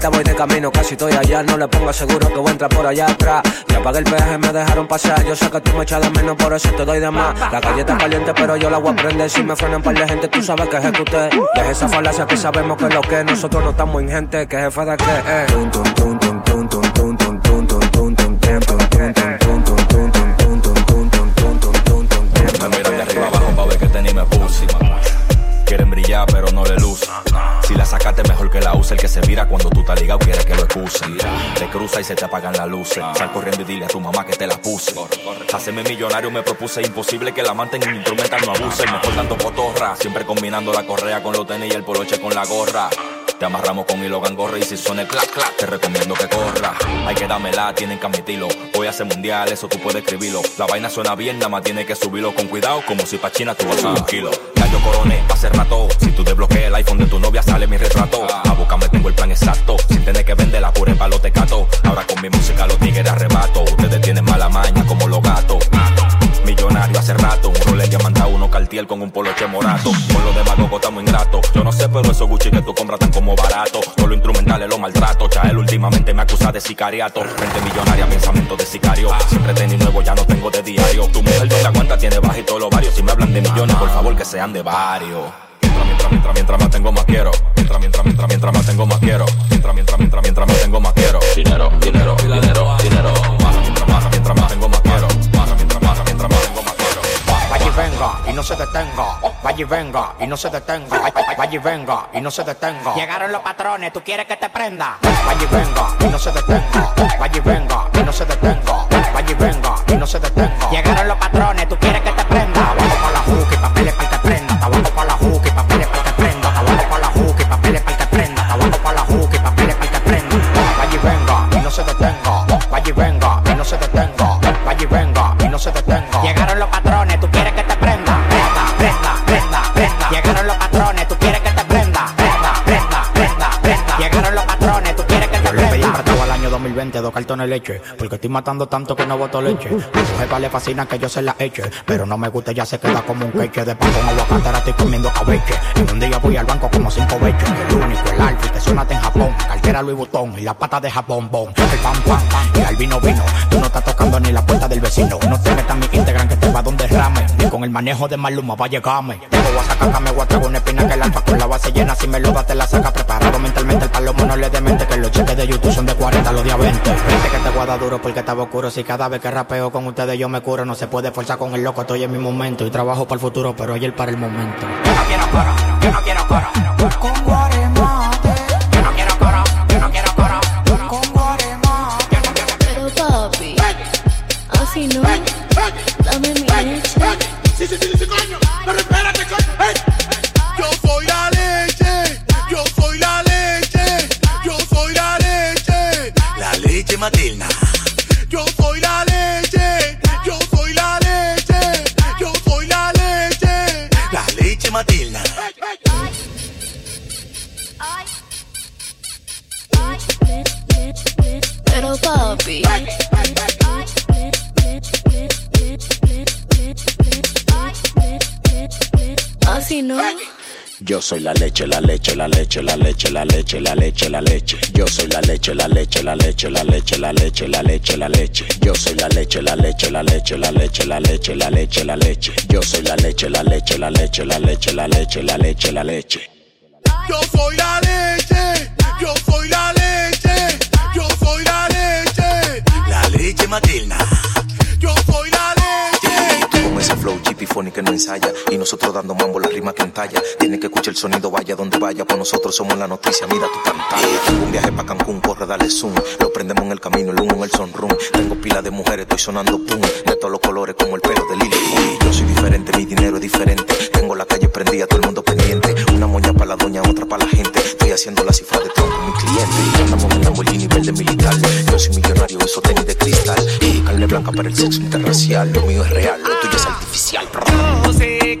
Puerta, voy de camino, casi estoy allá. No le pongo seguro que voy a entrar por allá atrás. Ya pagué el peaje, me dejaron pasar. Yo sé que tú me echas de menos, por eso te doy de más. La calle está caliente, pero yo la voy a prender. Si me frenan par de gente, tú sabes que ejecuté. Deja esa falacia que sabemos que es lo que nosotros no estamos ingentes. Que jefe de qué, eh. La use. El que se vira cuando tú estás ligado quiere que lo excuse. Te cruza y se te apagan las luces. Sal corriendo y dile a tu mamá que te la puse. Hacerme millonario me propuse. Imposible que la manten en instrumental no abuse. Mejor dando cotorra. Siempre combinando la correa con los tenis y el poloche con la gorra. Te amarramos con hilo gangorra y si suena el clac clac te recomiendo que corra. Hay que dármela, tienen que admitirlo. Voy a hacer mundial, eso tú puedes escribirlo. La vaina suena bien, nada más tiene que subirlo con cuidado, como si pa' China tú vas a un kilo. Yo coroné, hace rato. Si tú desbloqueas el iPhone de tu novia, sale mi retrato. A buscarme tengo el plan exacto. Sin tener que vender la pura palo te cato. Ahora con mi música los tigres arrebato. Ustedes tienen mala maña como los gatos. Millonario hace rato, un Rolex diamantado, uno cartier con un poloche morato. Con lo de Magogo estamos ingratos. Yo no sé, pero esos Gucci que tú compras tan como barato. Todo lo instrumental es lo maltrato. Chael últimamente me acusa de sicariato. Frente millonaria, pensamiento de sicario. Siempre tenis nuevo, ya no tengo de diario. Tu mujer no la cuenta, tiene bajito los varios. Si me hablan de millones, por favor que sean de varios. Mientras, mientras, mientras, mientras más tengo más quiero. Mientras, mientras, mientras, mientras más tengo más quiero. Mientras, mientras, mientras, mientras más tengo más quiero. Dinero, dinero, dinero, dinero. No se detenga. Vaya y venga y no se detenga. Vaya y venga y no se detenga. Llegaron los patrones, tú quieres que te prenda. Vaya y venga y no se detenga. Vaya y venga y no se detenga. Vaya y venga y no se detenga. Llegaron los patrones, tú quieres 2020 dos cartones de leche. Porque estoy matando tanto que no boto leche. A su jefa le fascina que yo se la eche. Pero no me gusta, ya se queda como un queche. De pan con aguacate, ahora estoy comiendo cabeche. Y un día voy al banco como cinco veches. El único, el alfa, que suena en Japón. Cartera Louis Vuitton y la pata de Japón, bon. El pan, pan, y al vino, vino. Tú no estás tocando ni la puerta del vecino. No te metas mi Instagram que te va donde rame. Ni con el manejo de Maluma va a llegarme. Tengo guasacaca, me voy a una espina que el alfa la base llena. Si me lo das, te la saca preparado mentalmente. El palomo no le demente que los cheques de YouTube son de 40, los de a 20. Vente que te guarda duro porque estaba oscuro. Si cada vez que rapeo con ustedes yo me curo. No se puede forzar con el loco, estoy en mi momento. Y trabajo para el futuro, pero ayer para el momento. Yo no quiero coro, yo no quiero coro. Pero papi, así no. Yo soy la leche, la leche, la leche, la leche, la leche, la leche, la leche. Yo soy la leche, la leche, la leche, la leche, la leche, la leche, la leche. Yo soy la leche, la leche, la leche, la leche, la leche, la leche, la leche. Yo soy la leche, la leche, la leche, la leche, la leche, la leche, la leche. Yo soy la Matilda. Que no ensaya. Y nosotros dando mambo la rima que entalla. Tiene que escuchar el sonido, vaya donde vaya. Pues nosotros somos la noticia, mira tu pantalla. Un viaje pa' Cancún, corre, dale zoom. Lo prendemos en el camino, el humo el sunroom. Tengo pila de mujeres, estoy sonando pum. De todos los colores como el pelo de Lily. Yo soy diferente, mi dinero es diferente. Tengo la calle prendida, todo el mundo pendiente. Una moña para la doña, otra para la gente. Estoy haciendo la cifra de con mi cliente. Y andamos en Lamborghini verde militar. Yo soy millonario, eso tenis de cristal. Y carne blanca para el sexo interracial. Lo mío es real, oficial. Yo sé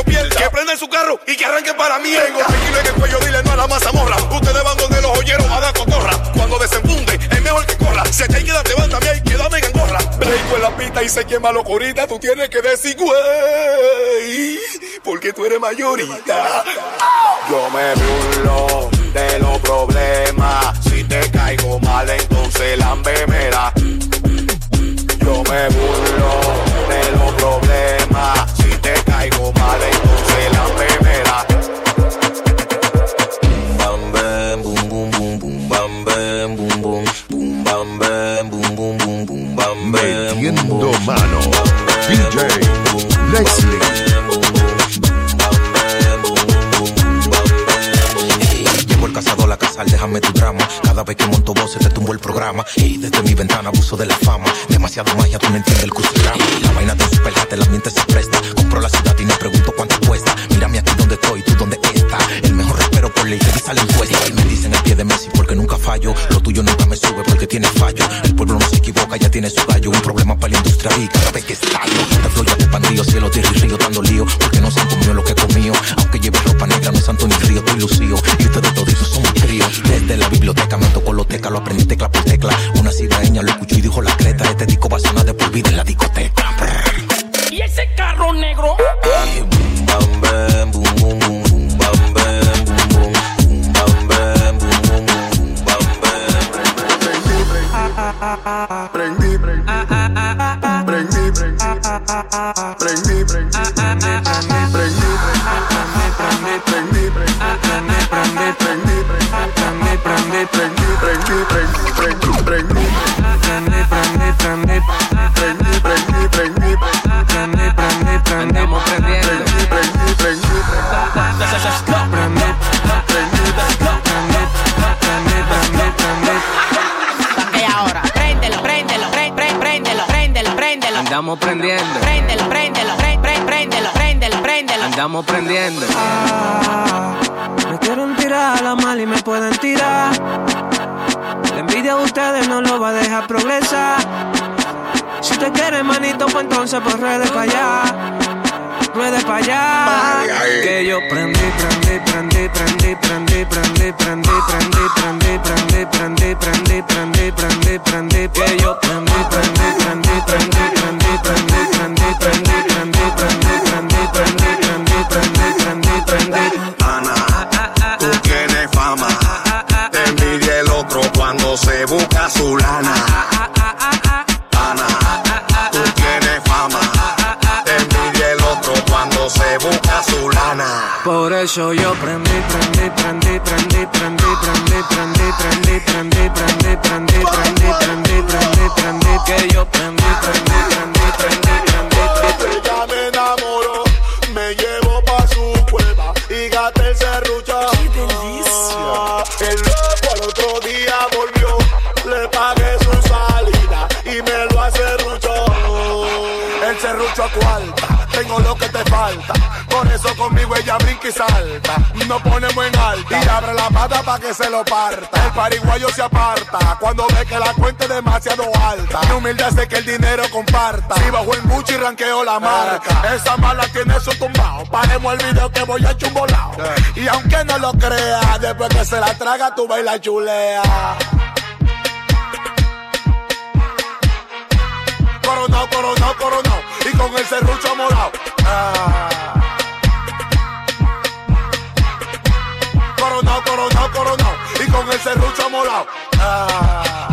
y que arranquen para mí. Tengo tequila en el cuello, dile no a la mazamorra. Ustedes van donde los joyeros a dar cotorra. Cuando desenfunde, es mejor que corra. Si te hay que dar, levántame ahí, quédame en gorra. Breiko en la pista y se quema locurita. Tú tienes que decir, güey, porque tú eres mayorita. Yo me burlo de los problemas. Si te caigo mal, entonces lambemera. Yo me burlo Andamos prendiendo. Préndelo, préndelo, pre- préndelo, préndelo, préndelo. Andamos prendiendo. Me quieren tirar a la mal y me pueden tirar. La envidia de ustedes no lo va a dejar progresar. Si te quieres, manito, pues entonces pues ruede para allá. Ruede para allá. Que yo prendí, prendí, prendí, prendí, prendí, prendí, prendí, prendí, prendí, prendí, prendí, prendí, prendí, prendí, prendí. Que yo prendí, prendí, prendí, eso yo prendí, prendí, prendí, prendí, prendí, prendí, prendí, prendí, prendí, prendí, prendí, prendí, prendí, prendí, prendí, que yo prendí, prendí, prendí, prendí, prendí. Ella me enamoró, me llevó pa' su cueva y gata el serrucho. ¡Qué delicia! El loco al otro día volvió, le pagué su salida y me lo acerruchó. El serrucho a cuarta, tengo lo que te falta Conmigo ella brinca y salta. Nos ponemos en alta y abre la pata pa' que se lo parta. El pariguayo se aparta cuando ve que la cuenta es demasiado alta. Mi humilde hace que el dinero comparta. Si bajo el Gucci ranqueo la marca. Esa mala tiene su tumbao. Paremos el video que voy a chumbolao. Y aunque no lo crea, después que se la traga, tú la chulea. Coronao, coronao, coronao. Y con el serrucho morado. Ah. Coronao, coronao, coronao. Y con el serrucho morado. Ah.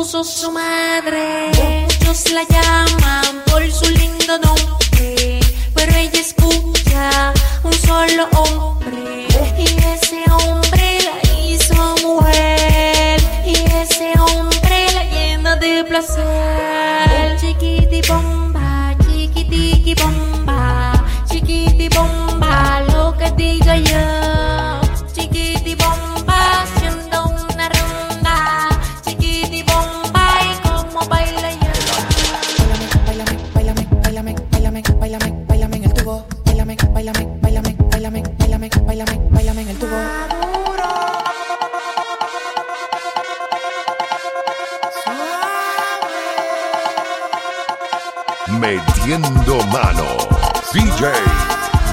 Puso su madre. Muchos la llaman por su lindo nombre, pero ella escucha un solo hombre y ese hombre la hizo mujer y ese hombre la llena de placer.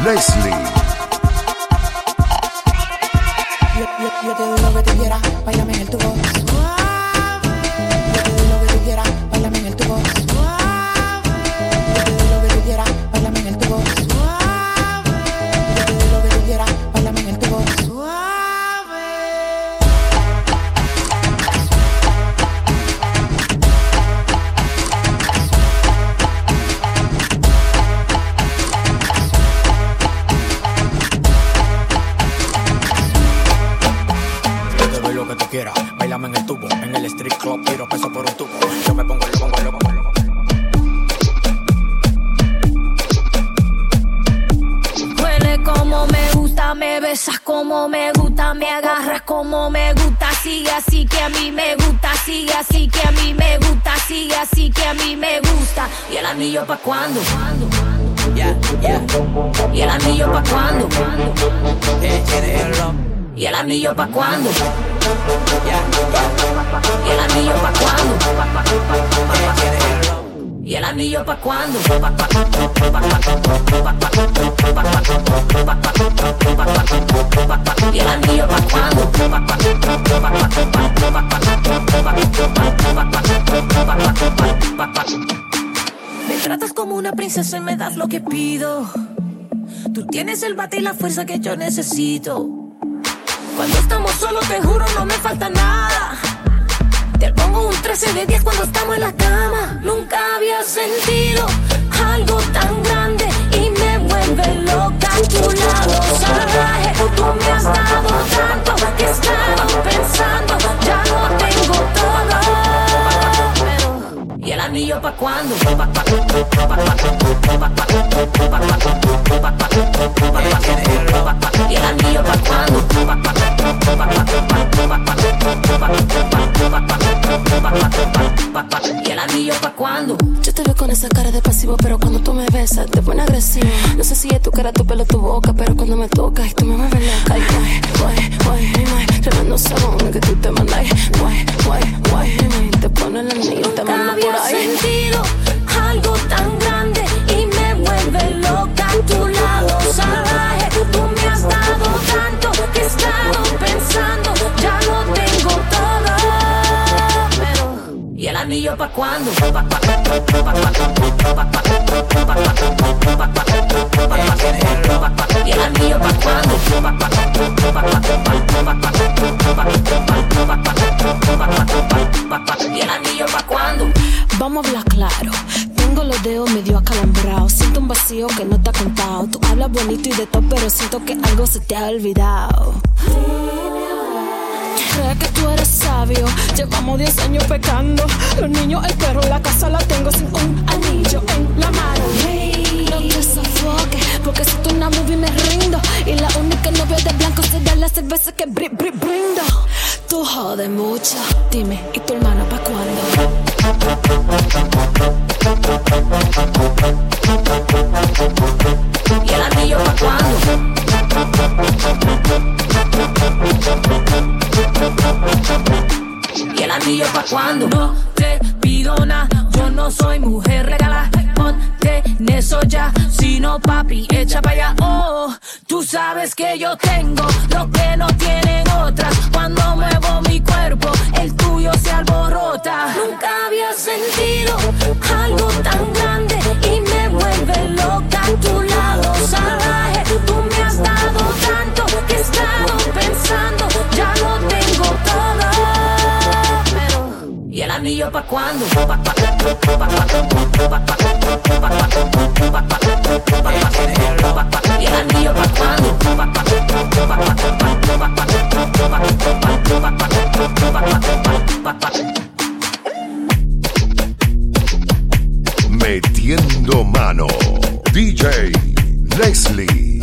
Leslie. Besas como me gusta, me agarras como me gusta, sigue así que a mí me gusta, sigue así que a mí me gusta, sigue así que a mí me gusta. ¿Y el anillo pa' cuándo? Yeah, yeah. ¿Y el anillo pa' cuándo? Eh. ¿Y el anillo pa' cuándo? ¿Y el anillo pa' cuándo? Eh, ¿Quieres verlo? ¿Y el anillo pa' cuándo? ¿Y el anillo pa' cuándo? Me tratas como una princesa y me das lo que pido. Tú tienes el bate y la fuerza que yo necesito. Cuando estamos solos, te juro, no me falta nada. Te pongo un 13 de 10 cuando estamos en la cama. Nunca había sentido algo tan grande y me vuelve loca tu lado salvaje. Tú me has dado tanto que he estado pensando, ya no tengo todo. Pero, ¿Y pa' cuándo? ¿Y el anillo pa' cuándo? ¿Y el anillo pa' cuándo? Yo te veo con esa cara de pasivo, pero cuando tú me besas, te pones sencilla, tu cara, tu pelo, tu boca. Pero cuando me tocas y tú me vuelves loca. Ay, guay, guay, guay, guay. Tremendo sabón que tú te mandas. Guay, guay, guay, guay. Te pone el anillo, te mando por ahí sentido algo tan grande y me vuelve loca tu lado salvaje. Tú me has dado tanto que he estado pensando, ya lo tengo todo. Pero, ¿y el anillo pa' cuándo? Pa pa ¿Y el anillo pa' cuándo? ¿Y el anillo pa' cuándo? Vamos a hablar claro. Tengo los dedos medio acalambrados. Siento un vacío que no te ha contado. Tú hablas bonito y de todo, pero siento que algo se te ha olvidado. Crees que tú eres sabio. Llevamos 10 años pecando. Los niños, el perro, la casa la tengo sin un anillo en la mano. No te sofoques, porque si tú una movie me rindo. Y la única novia de blanco será la cerveza que bri, bri, brindo. Tú jodes mucho. Dime, ¿y tu hermano pa' cuándo? Y el anillo pa' cuando Y el anillo pa' cuando? No te pido nada, yo no soy mujer, regala, ponte eso ya, sino papi echa para allá. Oh, tú sabes que yo tengo lo que no tienen otras cuando me anillo pa' pa' cuándo? Metiendo mano. DJ Leslie.